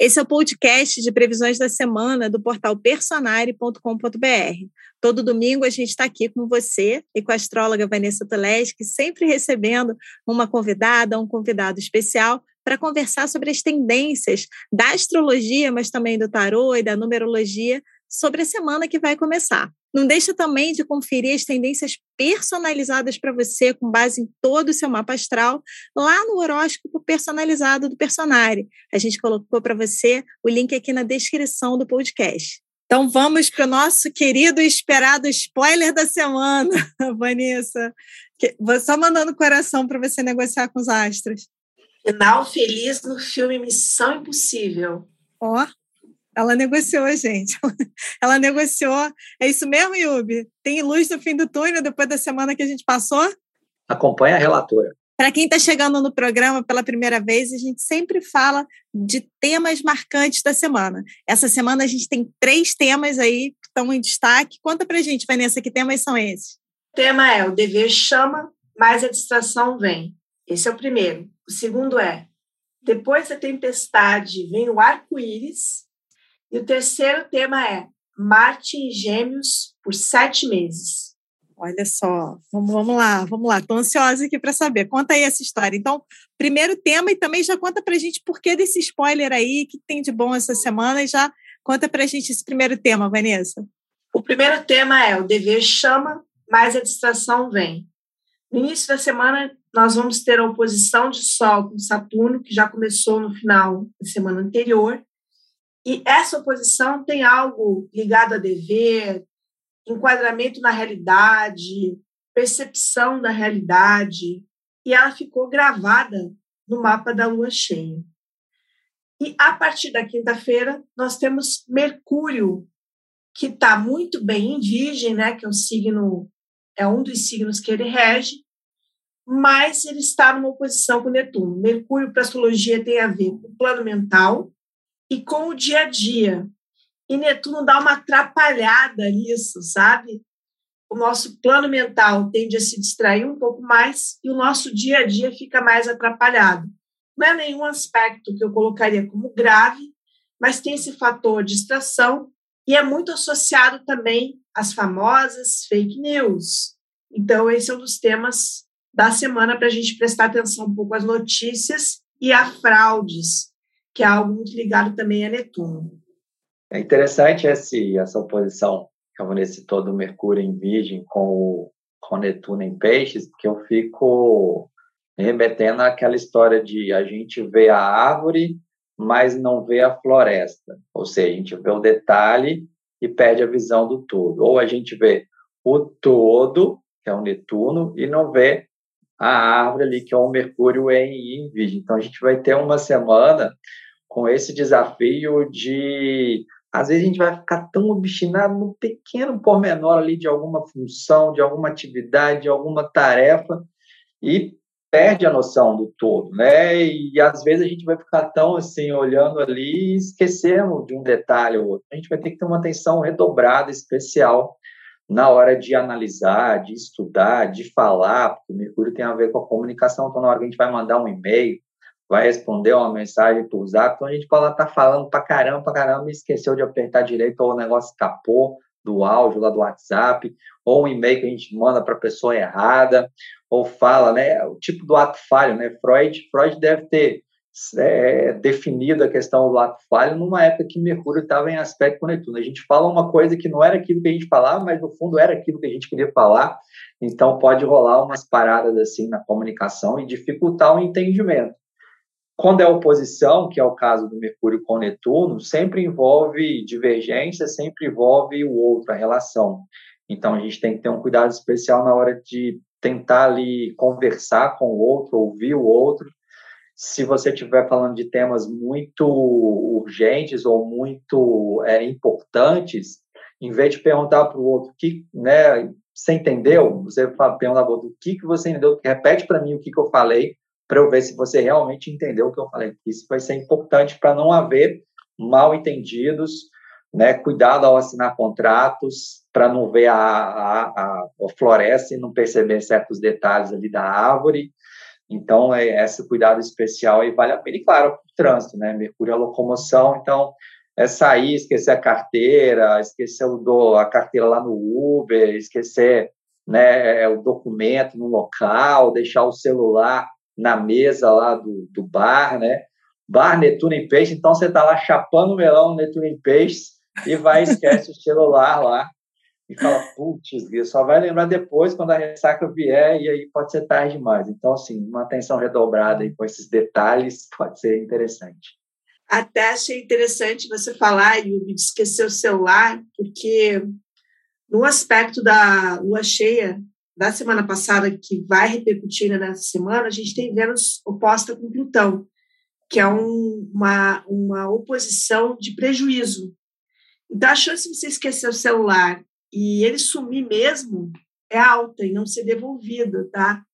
Esse é o podcast de previsões da semana do portal personare.com.br. Todo domingo a gente está aqui com você e com a astróloga Vanessa Toleski, sempre recebendo uma convidada, um convidado especial para conversar sobre as tendências da astrologia, mas também do tarô e da numerologia sobre a semana que vai começar. Não deixa também de conferir as tendências personalizadas para você, com base em todo o seu mapa astral, lá no horóscopo personalizado do Personare. A gente colocou para você o link aqui na descrição do podcast. Então vamos para o nosso querido e esperado spoiler da semana, Vanessa. Vou só mandando coração para você negociar com os astros. Final feliz no filme Missão Impossível. Ó, ela negociou, gente. Ela negociou. É isso mesmo, Yubi? Tem luz no fim do túnel depois da semana que a gente passou? Acompanha a relatora. Para quem está chegando no programa pela primeira vez, a gente sempre fala de temas marcantes da semana. Essa semana a gente tem três temas aí que estão em destaque. Conta para a gente, Vanessa, que temas são esses? O tema é o dever chama, mas a distração vem. Esse é o primeiro. O segundo é depois da tempestade vem o arco-íris e o terceiro tema é Marte em Gêmeos por sete meses. Olha só, vamos, vamos lá, vamos lá. Estou ansiosa aqui para saber. Conta aí essa história. Então, primeiro tema e também já conta para a gente por que desse spoiler aí, que tem de bom essa semana e já conta para a gente esse primeiro tema, Vanessa. O primeiro tema é o dever chama, mas a distração vem. No início da semana, nós vamos ter a oposição de Sol com Saturno, que já começou no final da semana anterior, e essa oposição tem algo ligado a dever, enquadramento na realidade, percepção da realidade, e ela ficou gravada no mapa da lua cheia. E a partir da quinta-feira, nós temos Mercúrio, que está muito bem em Virgem, né, que é um signo, é um dos signos que ele rege, mas ele está numa oposição com Netuno. Mercúrio, para astrologia, tem a ver com o plano mental, e com o dia a dia. E Netuno dá uma atrapalhada nisso, sabe? O nosso plano mental tende a se distrair um pouco mais e o nosso dia a dia fica mais atrapalhado. Não é nenhum aspecto que eu colocaria como grave, mas tem esse fator distração e é muito associado também às famosas fake news. Então, esse é um dos temas da semana para a gente prestar atenção um pouco às notícias e a fraudes que é algo muito ligado também a Netuno. É interessante esse, essa oposição que a Vanessa citou do Mercúrio em Virgem com o, com Netuno em Peixes, porque eu fico remetendo àquela história de a gente vê a árvore, mas não vê a floresta. Ou seja, a gente vê o detalhe e perde a visão do todo. Ou a gente vê o todo, que é o Netuno, e não vê a árvore ali, que é o Mercúrio em, em Virgem. Então, a gente vai ter uma semana com esse desafio de às vezes a gente vai ficar tão obstinado no pequeno pormenor ali de alguma função, de alguma atividade, de alguma tarefa e perde a noção do todo, né? E às vezes a gente vai ficar tão assim olhando ali e esquecemos de um detalhe ou outro. A gente vai ter que ter uma atenção redobrada, especial na hora de analisar, de estudar, de falar, porque o Mercúrio tem a ver com a comunicação, então na hora que a gente vai mandar um e-mail, vai responder uma mensagem por zap, então a gente pode estar tá falando pra caramba, pra caramba, e esqueceu de apertar direito, ou o negócio escapou do áudio lá do WhatsApp, ou um e-mail que a gente manda para a pessoa errada, ou fala, né, o tipo do ato falho, né, Freud, Freud deve ter é, definido a questão do ato falho numa época que Mercúrio estava em aspecto com Netuno. A gente fala uma coisa que não era aquilo que a gente falava, mas no fundo era aquilo que a gente queria falar, então pode rolar umas paradas assim na comunicação e dificultar o entendimento. Quando é oposição, que é o caso do Mercúrio com Netuno, sempre envolve divergência, sempre envolve o outro, a relação. Então a gente tem que ter um cuidado especial na hora de tentar ali conversar com o outro, ouvir o outro. Se você estiver falando de temas muito urgentes ou muito é, importantes, em vez de perguntar para o outro que, né, você entendeu, você pergunta para o outro o que, que você entendeu, repete para mim o que, que eu falei, para eu ver se você realmente entendeu o que eu falei. Isso vai ser importante para não haver mal entendidos, né? Cuidado ao assinar contratos, para não ver a, a, a, a, floresta e não perceber certos detalhes ali da árvore, Então, é, esse cuidado especial aí vale a pena. E, claro, o trânsito, né? Mercúrio é locomoção, então é sair, esquecer a carteira, esquecer o do, a carteira lá no Uber, esquecer né, é, o documento no local, deixar o celular na mesa lá do, do bar, né? Bar Netuno em Peixe, então você está lá chapando o melão Netuno em Peixe e vai esquece o celular lá e fala, putz, só vai lembrar depois quando a ressaca vier e aí pode ser tarde demais. Então, assim, uma atenção redobrada aí com esses detalhes pode ser interessante. Até achei interessante você falar, Yubi, de esquecer o celular, porque no aspecto da lua cheia da semana passada, que vai repercutir nessa semana, a gente tem Vênus oposta com Plutão, que é um, uma, uma oposição de prejuízo. Então, a chance de você esquecer o celular e ele sumir mesmo é alta e não ser devolvido, tá?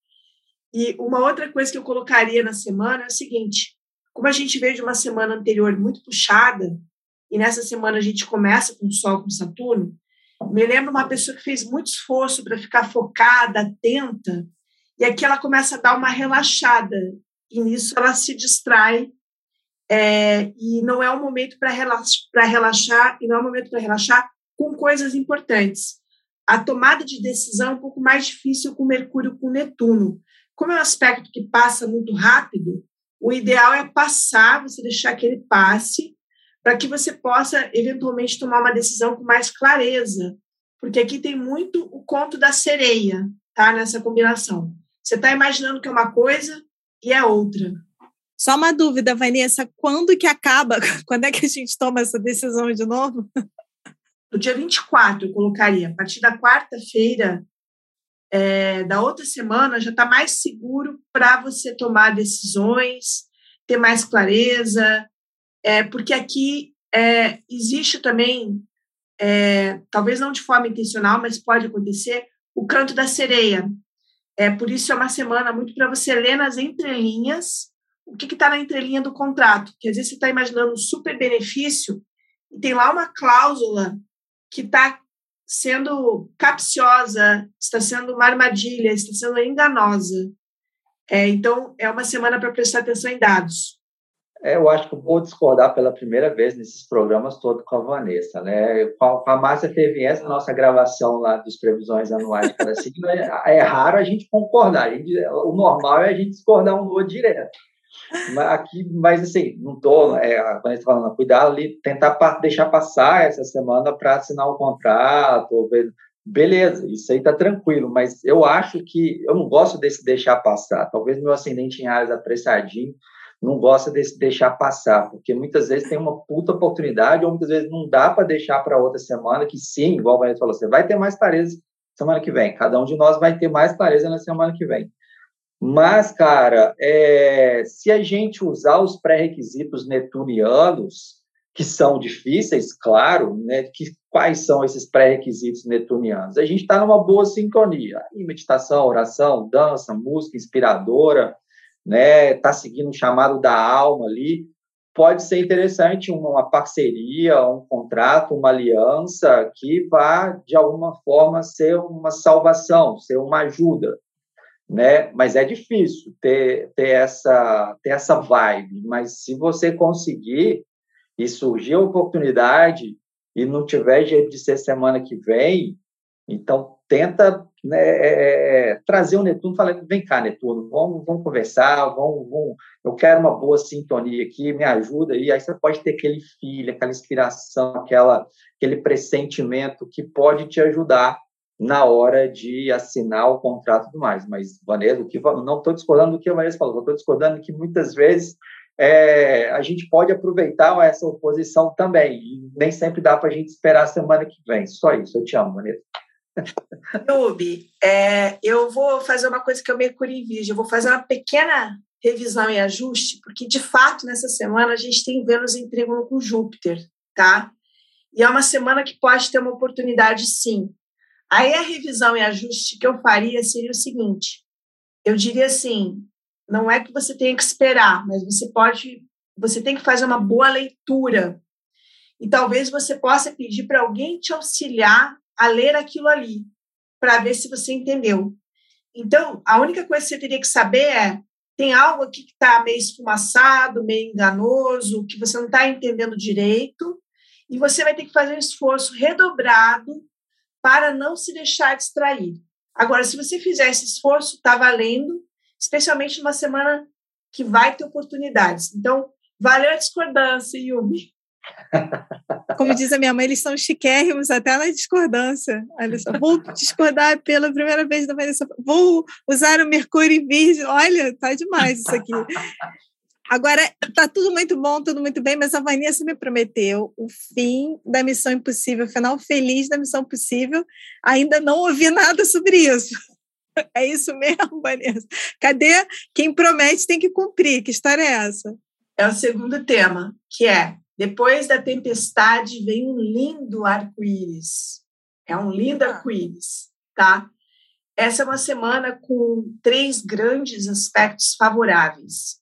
E uma outra coisa que eu colocaria na semana é o seguinte: como a gente veio de uma semana anterior muito puxada, e nessa semana a gente começa com o Sol com Saturno, me lembro uma pessoa que fez muito esforço para ficar focada, atenta, e aqui ela começa a dar uma relaxada, e nisso ela se distrai, é, e não é um momento para relaxar, relaxar, e não é um momento para relaxar com coisas importantes. A tomada de decisão é um pouco mais difícil com Mercúrio com Netuno. Como é um aspecto que passa muito rápido, o ideal é passar, você deixar que ele passe, para que você possa eventualmente tomar uma decisão com mais clareza, porque aqui tem muito o conto da sereia, tá? Nessa combinação. Você está imaginando que é uma coisa e é outra. Só uma dúvida, Vanessa, quando que acaba? Quando é que a gente toma essa decisão de novo? no dia 24, eu colocaria, a partir da quarta-feira é, da outra semana, já está mais seguro para você tomar decisões, ter mais clareza, é, porque aqui é, existe também, é, talvez não de forma intencional, mas pode acontecer, o canto da sereia. É, por isso é uma semana muito para você ler nas entrelinhas o que está na entrelinha do contrato, que às vezes você está imaginando um super benefício e tem lá uma cláusula que está sendo capciosa, está sendo uma armadilha, está sendo enganosa. É, então, é uma semana para prestar atenção em dados. É, eu acho que eu vou discordar pela primeira vez nesses programas todos com a Vanessa. Né? Com a Márcia TVS, na nossa gravação lá dos previsões anuais de signo, é, é, raro a gente concordar. A gente, o normal é a gente discordar um do outro direto. Aqui, mas assim, não estou, é, a gente tá falando, cuidar ali, tentar deixar passar essa semana para assinar um contrato, beleza, isso aí tá tranquilo, mas eu acho que eu não gosto desse deixar passar. Talvez meu ascendente em Ares apressadinho não gosta desse deixar passar, porque muitas vezes tem uma puta oportunidade, ou muitas vezes não dá para deixar para outra semana, que sim, igual a Vanessa falou, você vai ter mais clareza semana que vem. Cada um de nós vai ter mais clareza na semana que vem. Mas, cara, é, se a gente usar os pré-requisitos netunianos, que são difíceis, claro, né, que, quais são esses pré-requisitos netunianos? A gente está numa boa sintonia. E meditação, oração, dança, música inspiradora, né, tá seguindo o chamado da alma ali. Pode ser interessante uma parceria, um contrato, uma aliança que vá, de alguma forma, ser uma salvação, ser uma ajuda né? Mas é difícil ter, ter, essa, ter essa vibe. Mas se você conseguir e surgir a oportunidade e não tiver jeito de ser semana que vem, então tenta né, é, é, é trazer o Netuno, fala, vem cá, Netuno, vamos, vamos conversar, vamos, vamos, eu quero uma boa sintonia aqui, me ajuda, e aí você pode ter aquele filho, aquela inspiração, aquela, aquele pressentimento que pode te ajudar na hora de assinar o contrato e tudo mais. Mas, Vanessa, o que, não estou discordando do que a Vanessa falou, estou discordando que muitas vezes é, a gente pode aproveitar essa oposição também, nem sempre dá para a gente esperar a semana que vem. Só isso, eu te amo, Vanessa. Yubi, é, eu vou fazer uma coisa que eu em Virgem, eu vou fazer uma pequena revisão e ajuste, porque de fato nessa semana a gente tem Vênus em trígono com Júpiter, tá? E é uma semana que pode ter uma oportunidade, sim, Aí a revisão e ajuste que eu faria seria o seguinte: eu diria assim, não é que você tenha que esperar, mas você pode, você tem que fazer uma boa leitura. E talvez você possa pedir para alguém te auxiliar a ler aquilo ali, para ver se você entendeu. Então, a única coisa que você teria que saber é tem algo aqui que está meio esfumaçado, meio enganoso, que você não está entendendo direito, e você vai ter que fazer um esforço redobrado para não se deixar distrair. Agora, se você fizer esse esforço, está valendo, especialmente numa semana que vai ter oportunidades. Então, valeu a discordância, Yumi. Como diz a minha mãe, eles são chiquérrimos até na discordância. Olha só, vou discordar pela primeira vez da Vanessa. Vou usar o Mercúrio em Virgem. Olha, tá demais isso aqui. Agora, tá tudo muito bom, tudo muito bem, mas a Vanessa me prometeu o fim da Missão Impossível, o final feliz da Missão Impossível. Ainda não ouvi nada sobre isso. É isso mesmo, Vanessa? Cadê quem promete tem que cumprir? Que história é essa? É o segundo tema, que é depois da tempestade vem um lindo arco-íris. É um lindo ah. arco-íris, tá? Essa é uma semana com três grandes aspectos favoráveis.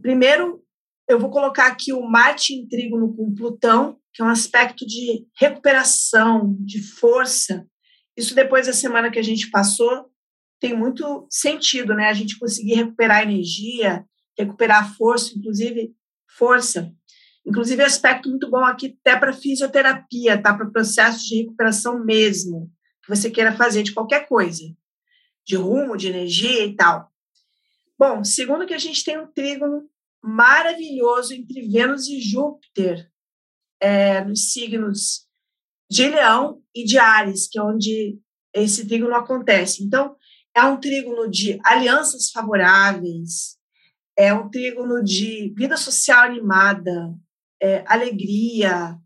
Primeiro, eu vou colocar aqui o Marte em trígono com Plutão, que é um aspecto de recuperação, de força. Isso depois da semana que a gente passou tem muito sentido, né? A gente conseguir recuperar energia, recuperar força, inclusive força. Inclusive, aspecto muito bom aqui até para fisioterapia, tá? Para processo de recuperação mesmo, que você queira fazer de qualquer coisa, de rumo, de energia e tal. Bom, segundo que a gente tem um trígono maravilhoso entre Vênus e Júpiter, é, nos signos de Leão e de Ares, que é onde esse trígono acontece. Então, é um trígono de alianças favoráveis, é um trígono de vida social animada, é, alegria,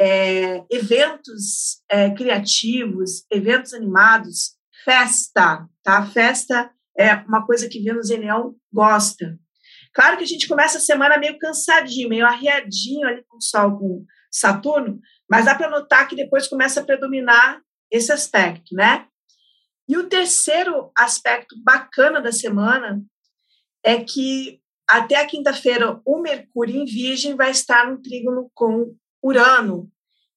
é, eventos é, criativos, eventos animados, festa, tá? Festa é uma coisa que Vênus em Leão gosta. Claro que a gente começa a semana meio cansadinho, meio arriadinho ali com o Sol, com Saturno, mas dá para notar que depois começa a predominar esse aspecto, né? E o terceiro aspecto bacana da semana é que até a quinta-feira, o Mercúrio em Virgem vai estar no trígono com Urano.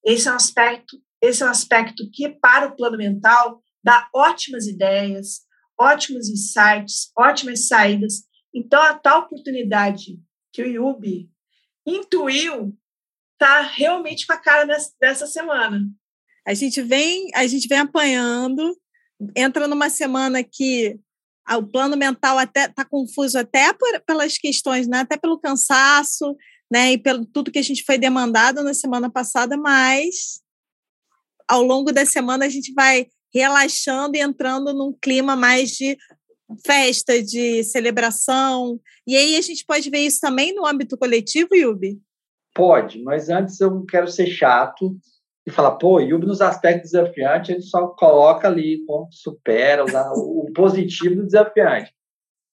Esse é um aspecto, esse é um aspecto que para o plano mental dá ótimas ideias, ótimos insights, ótimas saídas. Então a tal oportunidade que o Yubi intuiu está realmente com a cara dessa, semana. A gente vem, a gente vem apanhando, entra numa semana que o plano mental até está confuso até por, pelas questões, né? até pelo cansaço, né? E pelo tudo que a gente foi demandado na semana passada, mas ao longo da semana a gente vai relaxando e entrando num clima mais de festa, de celebração. E aí a gente pode ver isso também no âmbito coletivo, Yubi? Pode, mas antes eu quero ser chato e falar, pô, Yubi nos aspectos desafiantes, ele só coloca ali como supera o positivo do desafiante.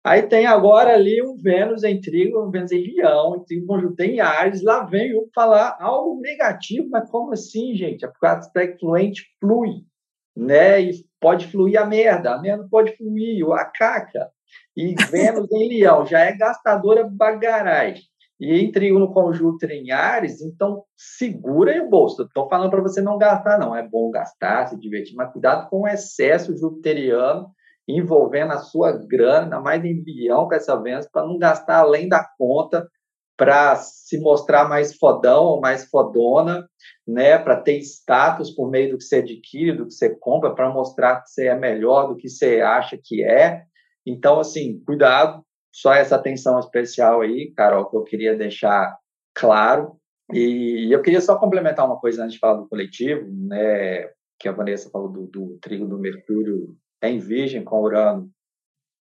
Aí tem agora ali um Vênus em trigo, um Vênus em leão, em trigo conjunto em Ares, lá vem o falar algo negativo, mas como assim, gente? É porque o aspecto fluente flui, né? E pode fluir a merda, a merda pode fluir, a caca. E Vênus em leão já é gastadora bagarai. E em no conjunto em Ares, então segura aí o bolso. Estou falando para você não gastar, não. É bom gastar, se divertir, mas cuidado com o excesso jupiteriano envolvendo a sua grana, mais em bilhão com essa Vênus, para não gastar além da conta, para se mostrar mais fodão ou mais fodona, né? para ter status por meio do que você adquire, do que você compra, para mostrar que você é melhor do que você acha que é. Então, assim, cuidado só essa atenção especial aí, Carol, que eu queria deixar claro. E eu queria só complementar uma coisa antes de falar do coletivo, né? Que a Vanessa falou do, do trigo do Mercúrio em Virgem com Urano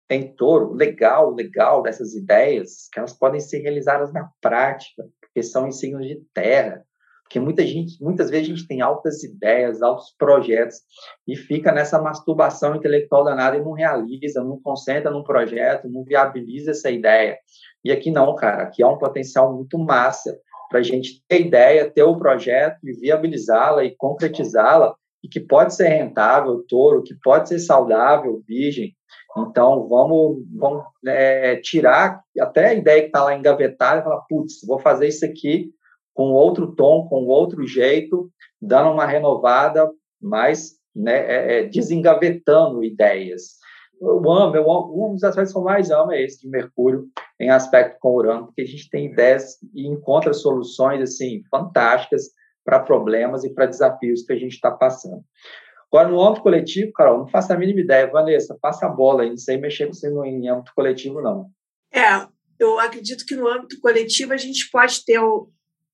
em Touro. Legal, legal dessas ideias que elas podem ser realizadas na prática, porque são em signos de terra. Porque muita gente, muitas vezes a gente tem altas ideias, altos projetos e fica nessa masturbação intelectual danada e não realiza, não concentra num projeto, não viabiliza essa ideia. E aqui não, cara, aqui há um potencial muito massa para a gente ter ideia, ter o projeto e viabilizá-la e concretizá-la e que pode ser rentável, touro, que pode ser saudável, virgem. Então, vamos, vamos é, tirar até a ideia que está lá engavetada e falar, putz, vou fazer isso aqui com outro tom, com outro jeito, dando uma renovada, mas né, é, é, desengavetando ideias. eu amo, eu amo, um dos aspectos que eu mais amo é esse de Mercúrio em aspecto com Urano, porque a gente tem ideias e encontra soluções assim fantásticas para problemas e para desafios que a gente está passando. Agora, no âmbito coletivo, Carol, não faço a mínima ideia. Vanessa, passa a bola aí, não sei mexer com você no, em âmbito coletivo, não. É, eu acredito que no âmbito coletivo a gente pode ter o,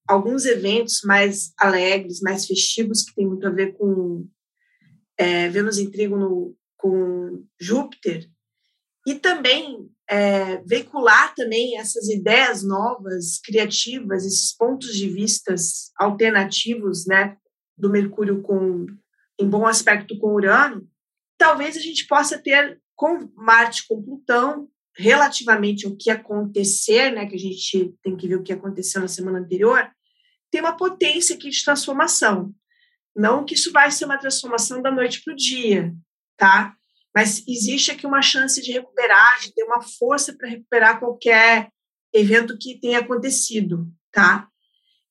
alguns eventos mais alegres, mais festivos, que tem muito a ver com é, Vênus em Trígono com Júpiter, e também é, veicular também essas ideias novas, criativas, esses pontos de vistas alternativos, né, do Mercúrio com em bom aspecto com Urano, talvez a gente possa ter com Marte com Plutão relativamente ao que acontecer, né, que a gente tem que ver o que aconteceu na semana anterior, tem uma potência aqui de transformação. Não que isso vai ser uma transformação da noite para o dia, tá? Mas existe aqui uma chance de recuperar, de ter uma força para recuperar qualquer evento que tenha acontecido, tá?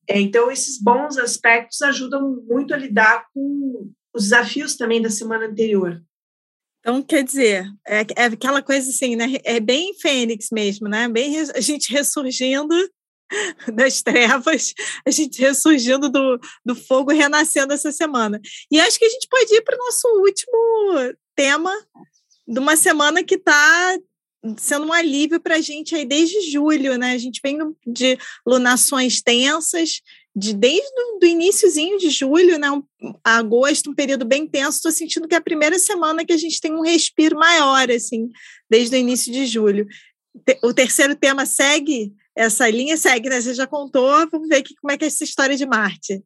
É, então, esses bons aspectos ajudam muito a lidar com os desafios também da semana anterior. Então, quer dizer, é, é aquela coisa assim, né? É bem fênix mesmo, né? Bem a gente ressurgindo das trevas, a gente ressurgindo do, do fogo renascendo essa semana. E acho que a gente pode ir para o nosso último tema de uma semana que está sendo um alívio para a gente aí desde julho, né? A gente vem de lunações tensas, de desde o iníciozinho de julho, né, agosto, um período bem tenso, estou sentindo que é a primeira semana que a gente tem um respiro maior, assim, desde o início de julho. O terceiro tema segue essa linha, segue, né? Você já contou, vamos ver aqui como é que é essa história de Marte.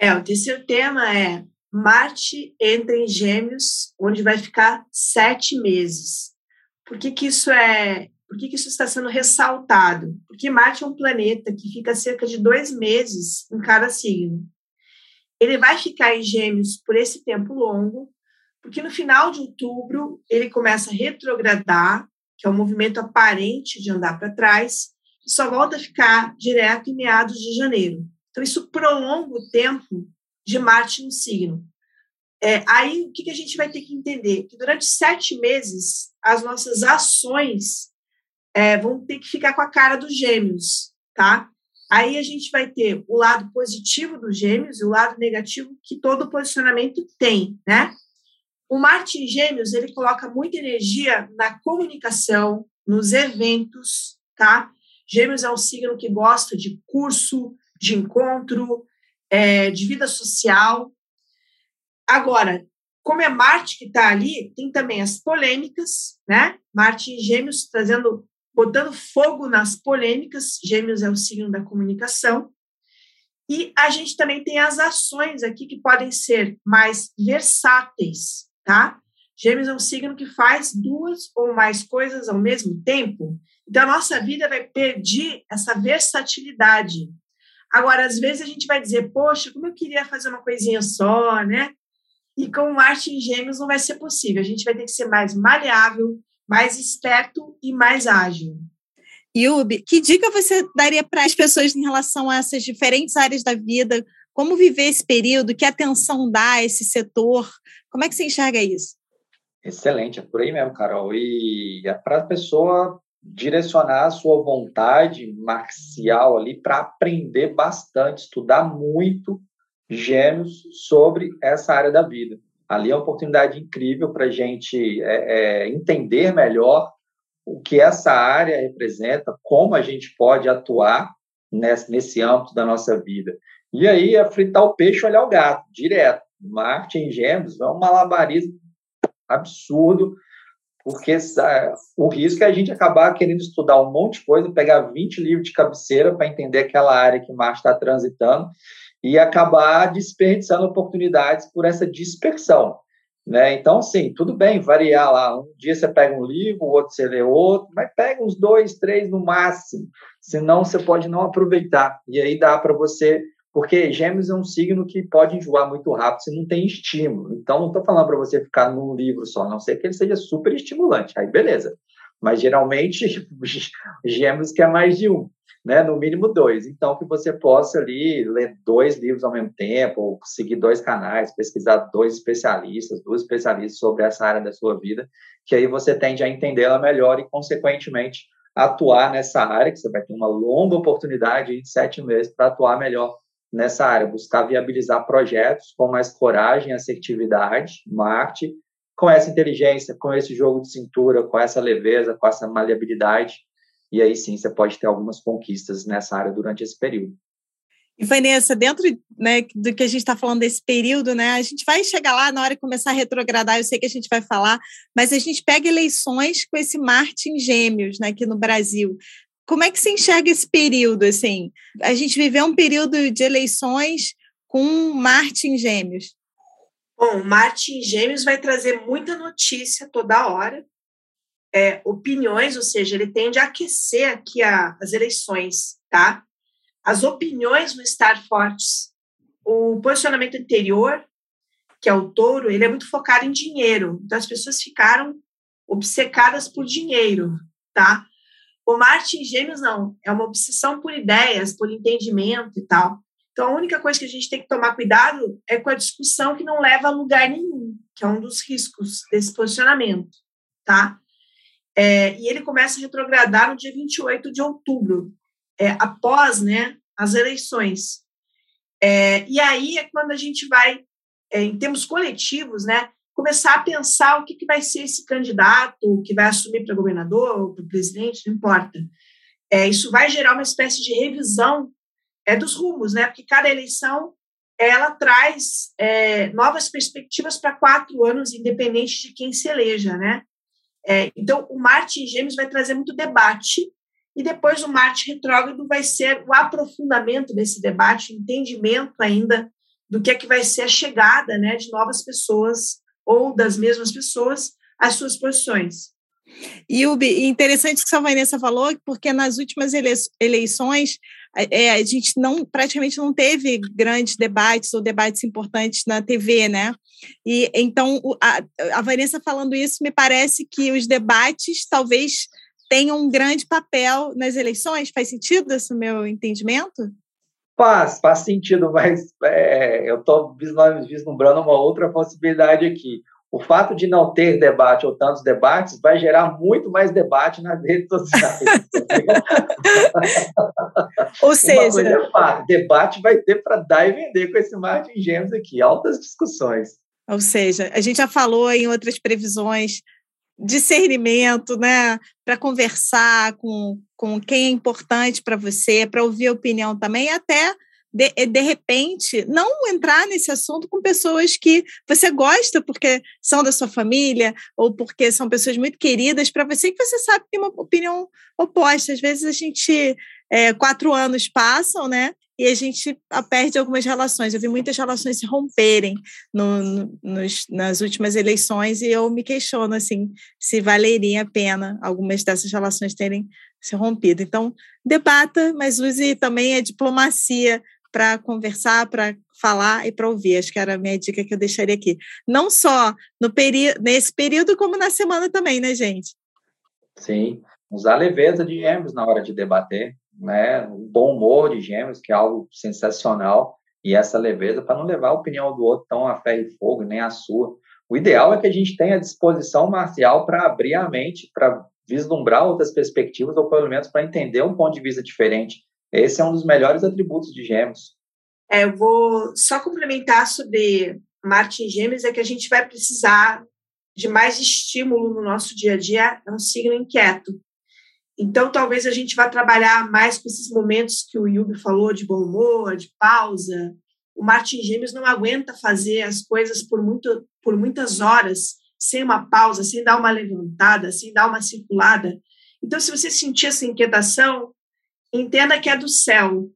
É, o terceiro tema é Marte entra em Gêmeos, onde vai ficar sete meses. Por que, que isso é por que, que isso está sendo ressaltado? Porque Marte é um planeta que fica cerca de dois meses em cada signo. Ele vai ficar em Gêmeos por esse tempo longo, porque no final de outubro ele começa a retrogradar, que é um movimento aparente de andar para trás, e só volta a ficar direto em meados de janeiro. Então, isso prolonga o tempo de Marte no signo. É, aí, o que, que a gente vai ter que entender? Que durante sete meses, as nossas ações é, vão ter que ficar com a cara dos gêmeos, tá? Aí a gente vai ter o lado positivo dos gêmeos e o lado negativo que todo posicionamento tem, né? O Marte Gêmeos, ele coloca muita energia na comunicação, nos eventos, tá? Gêmeos é um signo que gosta de curso, de encontro, é, de vida social. Agora, como é Marte que está ali, tem também as polêmicas, né? Marte em Gêmeos trazendo botando fogo nas polêmicas. Gêmeos é o signo da comunicação. E a gente também tem as ações aqui que podem ser mais versáteis, tá? Gêmeos é um signo que faz duas ou mais coisas ao mesmo tempo. Então, a nossa vida vai perder essa versatilidade. Agora, às vezes a gente vai dizer, poxa, como eu queria fazer uma coisinha só, né? E com Marte em Gêmeos não vai ser possível. A gente vai ter que ser mais maleável, mais esperto e mais ágil. Yubi, que dica você daria para as pessoas em relação a essas diferentes áreas da vida? Como viver esse período? Que atenção dá a esse setor? Como é que você enxerga isso? Excelente, é por aí mesmo, Carol. E é para a pessoa direcionar a sua vontade marcial ali para aprender bastante, estudar muito gêmeos sobre essa área da vida. Ali é uma oportunidade incrível para a gente é, é, entender melhor o que essa área representa, como a gente pode atuar nesse, nesse âmbito da nossa vida. E aí é fritar o peixe olhar o gato, direto. Marte em Gêmeos é um malabarismo absurdo, porque o risco é a gente acabar querendo estudar um monte de coisa, pegar 20 livros de cabeceira para entender aquela área que Marte está transitando e acabar desperdiçando oportunidades por essa dispersão. Né? Então, sim, tudo bem variar lá. Um dia você pega um livro, o outro você lê outro, mas pega uns dois, três no máximo. Senão você pode não aproveitar. E aí dá para você. Porque Gêmeos é um signo que pode enjoar muito rápido se não tem estímulo. Então, não estou falando para você ficar num livro só, a não ser que ele seja super estimulante. Aí, beleza. Mas geralmente gêmeos quer mais de um, né? No mínimo dois. Então, que você possa ali ler dois livros ao mesmo tempo, ou seguir dois canais, pesquisar dois especialistas, duas especialistas sobre essa área da sua vida, que aí você tende a entendê-la melhor e, consequentemente, atuar nessa área, que você vai ter uma longa oportunidade de sete meses para atuar melhor nessa área, buscar viabilizar projetos com mais coragem, assertividade, marketing, com essa inteligência, com esse jogo de cintura, com essa leveza, com essa maleabilidade, e aí sim você pode ter algumas conquistas nessa área durante esse período. E Vanessa, dentro né, do que a gente está falando desse período, né, a gente vai chegar lá na hora de começar a retrogradar, eu sei que a gente vai falar, mas a gente pega eleições com esse Marte em Gêmeos né, aqui no Brasil. Como é que se enxerga esse período? Assim? A gente viveu um período de eleições com Marte em Gêmeos. Bom, Marte em Gêmeos vai trazer muita notícia toda hora, é, opiniões, ou seja, ele tende a aquecer aqui a, as eleições, tá? As opiniões vão estar fortes. O posicionamento anterior, que é o touro, ele é muito focado em dinheiro. Então, as pessoas ficaram obcecadas por dinheiro, tá? O Marte em Gêmeos, não. É uma obsessão por ideias, por entendimento e tal. Então, a única coisa que a gente tem que tomar cuidado é com a discussão que não leva a lugar nenhum, que é um dos riscos desse posicionamento, tá? É, e ele começa a retrogradar no dia 28 de outubro, é, após né, as eleições. É, e aí é quando a gente vai, é, em termos coletivos, né, começar a pensar o que, que vai ser esse candidato que vai assumir para governador para presidente, não importa. É, isso vai gerar uma espécie de revisão é dos rumos, né? Porque cada eleição ela traz é, novas perspectivas para quatro anos, independente de quem se eleja, né? É, então, o Marte em Gêmeos vai trazer muito debate, e depois o Marte retrógrado vai ser o aprofundamento desse debate, o entendimento ainda do que é que vai ser a chegada né, de novas pessoas ou das mesmas pessoas às suas posições. E o interessante que a Vanessa falou, porque nas últimas eleições é, a gente não praticamente não teve grandes debates ou debates importantes na TV, né? E então a, a Vanessa falando isso me parece que os debates talvez tenham um grande papel nas eleições. Faz sentido esse meu entendimento? Faz, faz sentido, mas é, eu estou vislumbrando uma outra possibilidade aqui o fato de não ter debate ou tantos debates vai gerar muito mais debate nas redes sociais. ou seja, é debate vai ter para dar e vender com esse marketing gêmeos aqui, altas discussões. Ou seja, a gente já falou em outras previsões discernimento, né, para conversar com, com quem é importante para você, para ouvir a opinião também, até de, eh, de repente, não entrar nesse assunto com pessoas que você gosta porque são da sua família ou porque são pessoas muito queridas para você que você sabe que tem uma opinião oposta. Às vezes a gente, é, quatro anos passam, né? E a gente perde algumas relações. Eu vi muitas relações se romperem no, no, nos, nas últimas eleições e eu me questiono assim se valeria a pena algumas dessas relações terem se rompido. Então, debata, mas use também a diplomacia para conversar, para falar e para ouvir. Acho que era a minha dica que eu deixaria aqui. Não só no nesse período, como na semana também, né, gente? Sim, usar leveza de gêmeos na hora de debater, né? O bom humor de gêmeos, que é algo sensacional, e essa leveza para não levar a opinião do outro tão a ferro e fogo, nem a sua. O ideal é que a gente tenha disposição marcial para abrir a mente, para vislumbrar outras perspectivas, ou pelo menos para entender um ponto de vista diferente esse é um dos melhores atributos de Gêmeos. É, eu vou só complementar sobre Marte em Gêmeos, é que a gente vai precisar de mais estímulo no nosso dia a dia, é um signo inquieto. Então, talvez a gente vá trabalhar mais com esses momentos que o Yubi falou, de bom humor, de pausa. O Marte em Gêmeos não aguenta fazer as coisas por, muito, por muitas horas, sem uma pausa, sem dar uma levantada, sem dar uma circulada. Então, se você sentir essa inquietação, entenda que é do céu,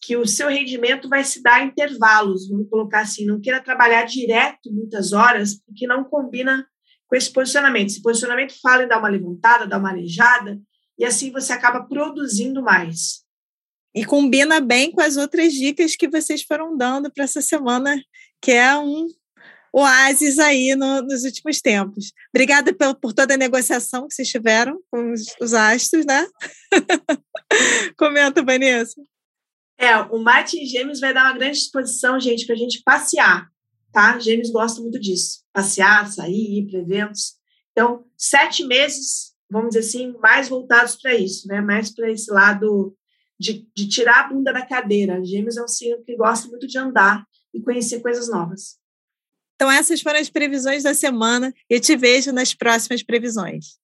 que o seu rendimento vai se dar a intervalos, vamos colocar assim, não queira trabalhar direto muitas horas, porque não combina com esse posicionamento. Esse posicionamento fala em dar uma levantada, dar uma arejada, e assim você acaba produzindo mais. E combina bem com as outras dicas que vocês foram dando para essa semana, que é um, oásis aí no, nos últimos tempos. Obrigada por, por, toda a negociação que vocês tiveram com os, os astros, né? Comenta, Vanessa. É, o Marte em Gêmeos vai dar uma grande disposição, gente, para a gente passear, tá? Gêmeos gostam muito disso. Passear, sair, ir para eventos. Então, sete meses, vamos dizer assim, mais voltados para isso, né? Mais para esse lado de, de tirar a bunda da cadeira. Gêmeos é um signo que gosta muito de andar e conhecer coisas novas. Então, essas foram as previsões da semana. Eu te vejo nas próximas previsões.